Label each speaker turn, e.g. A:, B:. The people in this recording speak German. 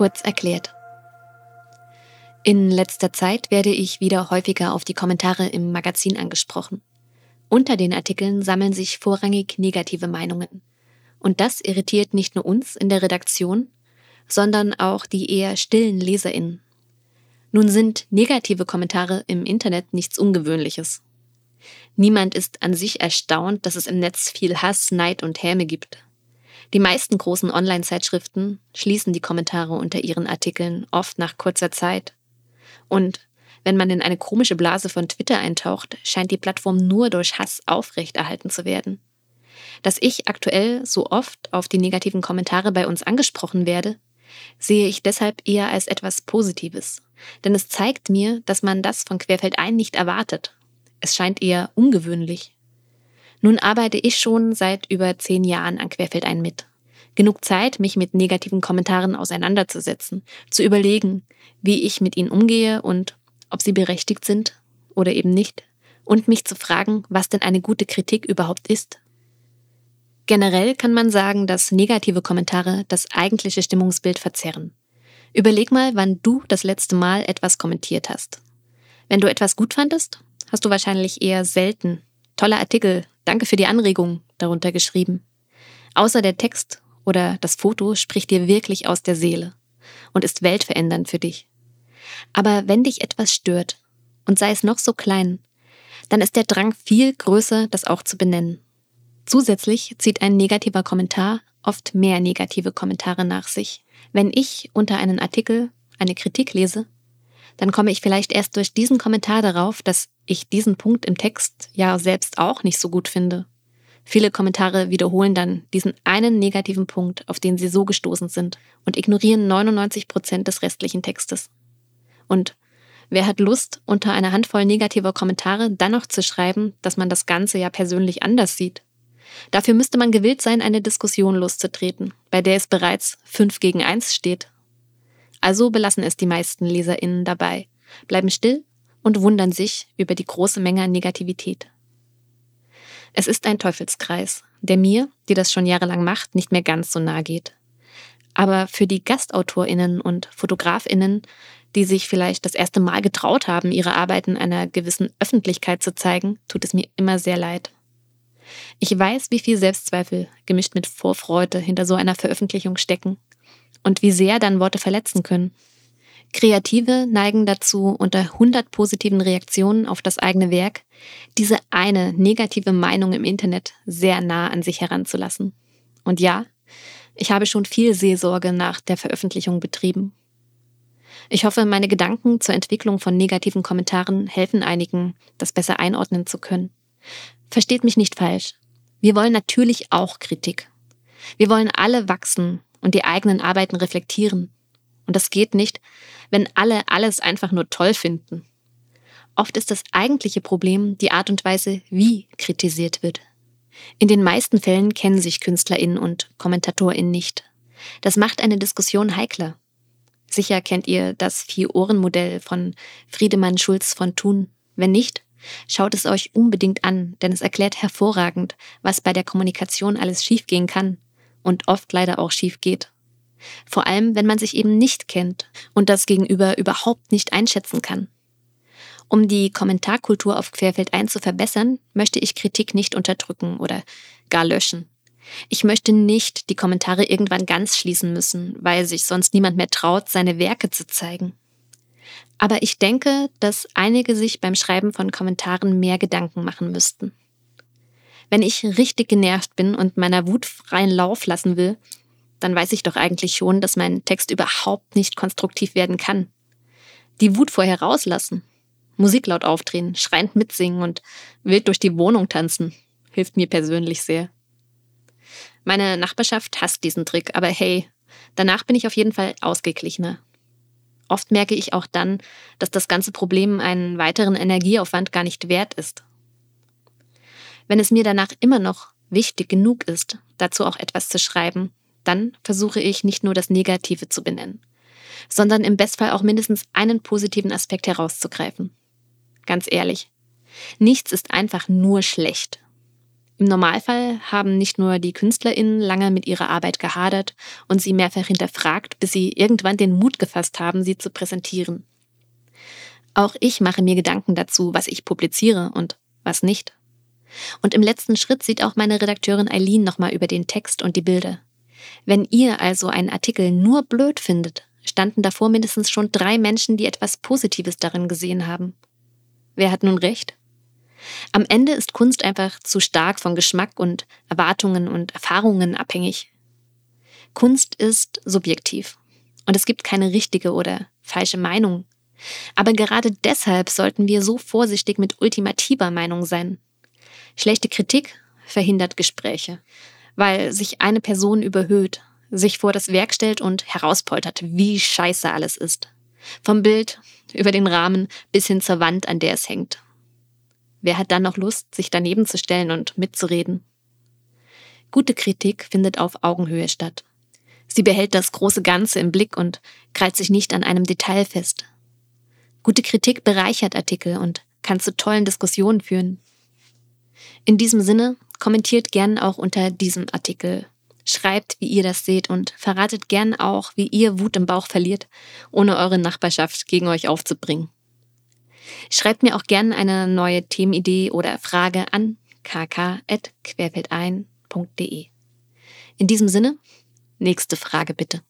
A: Kurz erklärt. In letzter Zeit werde ich wieder häufiger auf die Kommentare im Magazin angesprochen. Unter den Artikeln sammeln sich vorrangig negative Meinungen. Und das irritiert nicht nur uns in der Redaktion, sondern auch die eher stillen Leserinnen. Nun sind negative Kommentare im Internet nichts Ungewöhnliches. Niemand ist an sich erstaunt, dass es im Netz viel Hass, Neid und Häme gibt. Die meisten großen Online-Zeitschriften schließen die Kommentare unter ihren Artikeln oft nach kurzer Zeit. Und wenn man in eine komische Blase von Twitter eintaucht, scheint die Plattform nur durch Hass aufrechterhalten zu werden. Dass ich aktuell so oft auf die negativen Kommentare bei uns angesprochen werde, sehe ich deshalb eher als etwas Positives. Denn es zeigt mir, dass man das von Querfeldein nicht erwartet. Es scheint eher ungewöhnlich. Nun arbeite ich schon seit über zehn Jahren an Querfeldein mit. Genug Zeit, mich mit negativen Kommentaren auseinanderzusetzen, zu überlegen, wie ich mit ihnen umgehe und ob sie berechtigt sind oder eben nicht, und mich zu fragen, was denn eine gute Kritik überhaupt ist. Generell kann man sagen, dass negative Kommentare das eigentliche Stimmungsbild verzerren. Überleg mal, wann du das letzte Mal etwas kommentiert hast. Wenn du etwas gut fandest, hast du wahrscheinlich eher selten toller Artikel, danke für die Anregung darunter geschrieben. Außer der Text oder das Foto spricht dir wirklich aus der Seele und ist weltverändernd für dich. Aber wenn dich etwas stört, und sei es noch so klein, dann ist der Drang viel größer, das auch zu benennen. Zusätzlich zieht ein negativer Kommentar oft mehr negative Kommentare nach sich. Wenn ich unter einen Artikel eine Kritik lese, dann komme ich vielleicht erst durch diesen Kommentar darauf, dass ich diesen Punkt im Text ja selbst auch nicht so gut finde. Viele Kommentare wiederholen dann diesen einen negativen Punkt, auf den sie so gestoßen sind und ignorieren 99 Prozent des restlichen Textes. Und wer hat Lust, unter einer Handvoll negativer Kommentare dann noch zu schreiben, dass man das Ganze ja persönlich anders sieht? Dafür müsste man gewillt sein, eine Diskussion loszutreten, bei der es bereits 5 gegen 1 steht. Also belassen es die meisten LeserInnen dabei, bleiben still und wundern sich über die große Menge an Negativität. Es ist ein Teufelskreis, der mir, die das schon jahrelang macht, nicht mehr ganz so nahe geht. Aber für die GastautorInnen und FotografInnen, die sich vielleicht das erste Mal getraut haben, ihre Arbeiten einer gewissen Öffentlichkeit zu zeigen, tut es mir immer sehr leid. Ich weiß, wie viel Selbstzweifel gemischt mit Vorfreude hinter so einer Veröffentlichung stecken und wie sehr dann Worte verletzen können. Kreative neigen dazu, unter 100 positiven Reaktionen auf das eigene Werk diese eine negative Meinung im Internet sehr nah an sich heranzulassen. Und ja, ich habe schon viel Seelsorge nach der Veröffentlichung betrieben. Ich hoffe, meine Gedanken zur Entwicklung von negativen Kommentaren helfen einigen, das besser einordnen zu können. Versteht mich nicht falsch. Wir wollen natürlich auch Kritik. Wir wollen alle wachsen und die eigenen Arbeiten reflektieren. Und das geht nicht, wenn alle alles einfach nur toll finden. Oft ist das eigentliche Problem die Art und Weise, wie kritisiert wird. In den meisten Fällen kennen sich KünstlerInnen und KommentatorInnen nicht. Das macht eine Diskussion heikler. Sicher kennt ihr das Vier-Ohren-Modell von Friedemann Schulz von Thun. Wenn nicht, schaut es euch unbedingt an, denn es erklärt hervorragend, was bei der Kommunikation alles schiefgehen kann und oft leider auch schief geht. Vor allem, wenn man sich eben nicht kennt und das Gegenüber überhaupt nicht einschätzen kann. Um die Kommentarkultur auf Querfeldein zu verbessern, möchte ich Kritik nicht unterdrücken oder gar löschen. Ich möchte nicht die Kommentare irgendwann ganz schließen müssen, weil sich sonst niemand mehr traut, seine Werke zu zeigen. Aber ich denke, dass einige sich beim Schreiben von Kommentaren mehr Gedanken machen müssten. Wenn ich richtig genervt bin und meiner Wut freien Lauf lassen will, dann weiß ich doch eigentlich schon, dass mein Text überhaupt nicht konstruktiv werden kann. Die Wut vorher rauslassen, Musik laut aufdrehen, schreiend mitsingen und wild durch die Wohnung tanzen, hilft mir persönlich sehr. Meine Nachbarschaft hasst diesen Trick, aber hey, danach bin ich auf jeden Fall ausgeglichener. Oft merke ich auch dann, dass das ganze Problem einen weiteren Energieaufwand gar nicht wert ist. Wenn es mir danach immer noch wichtig genug ist, dazu auch etwas zu schreiben, dann versuche ich nicht nur das Negative zu benennen, sondern im Bestfall auch mindestens einen positiven Aspekt herauszugreifen. Ganz ehrlich, nichts ist einfach nur schlecht. Im Normalfall haben nicht nur die KünstlerInnen lange mit ihrer Arbeit gehadert und sie mehrfach hinterfragt, bis sie irgendwann den Mut gefasst haben, sie zu präsentieren. Auch ich mache mir Gedanken dazu, was ich publiziere und was nicht. Und im letzten Schritt sieht auch meine Redakteurin Eileen nochmal über den Text und die Bilder. Wenn ihr also einen Artikel nur blöd findet, standen davor mindestens schon drei Menschen, die etwas Positives darin gesehen haben. Wer hat nun recht? Am Ende ist Kunst einfach zu stark von Geschmack und Erwartungen und Erfahrungen abhängig. Kunst ist subjektiv und es gibt keine richtige oder falsche Meinung. Aber gerade deshalb sollten wir so vorsichtig mit ultimativer Meinung sein. Schlechte Kritik verhindert Gespräche, weil sich eine Person überhöht, sich vor das Werk stellt und herauspoltert, wie scheiße alles ist. Vom Bild über den Rahmen bis hin zur Wand, an der es hängt. Wer hat dann noch Lust, sich daneben zu stellen und mitzureden? Gute Kritik findet auf Augenhöhe statt. Sie behält das große Ganze im Blick und krallt sich nicht an einem Detail fest. Gute Kritik bereichert Artikel und kann zu tollen Diskussionen führen. In diesem Sinne, kommentiert gern auch unter diesem Artikel. Schreibt, wie ihr das seht und verratet gern auch, wie ihr Wut im Bauch verliert, ohne eure Nachbarschaft gegen euch aufzubringen. Schreibt mir auch gerne eine neue Themenidee oder Frage an kk.querfeldein.de. In diesem Sinne, nächste Frage bitte.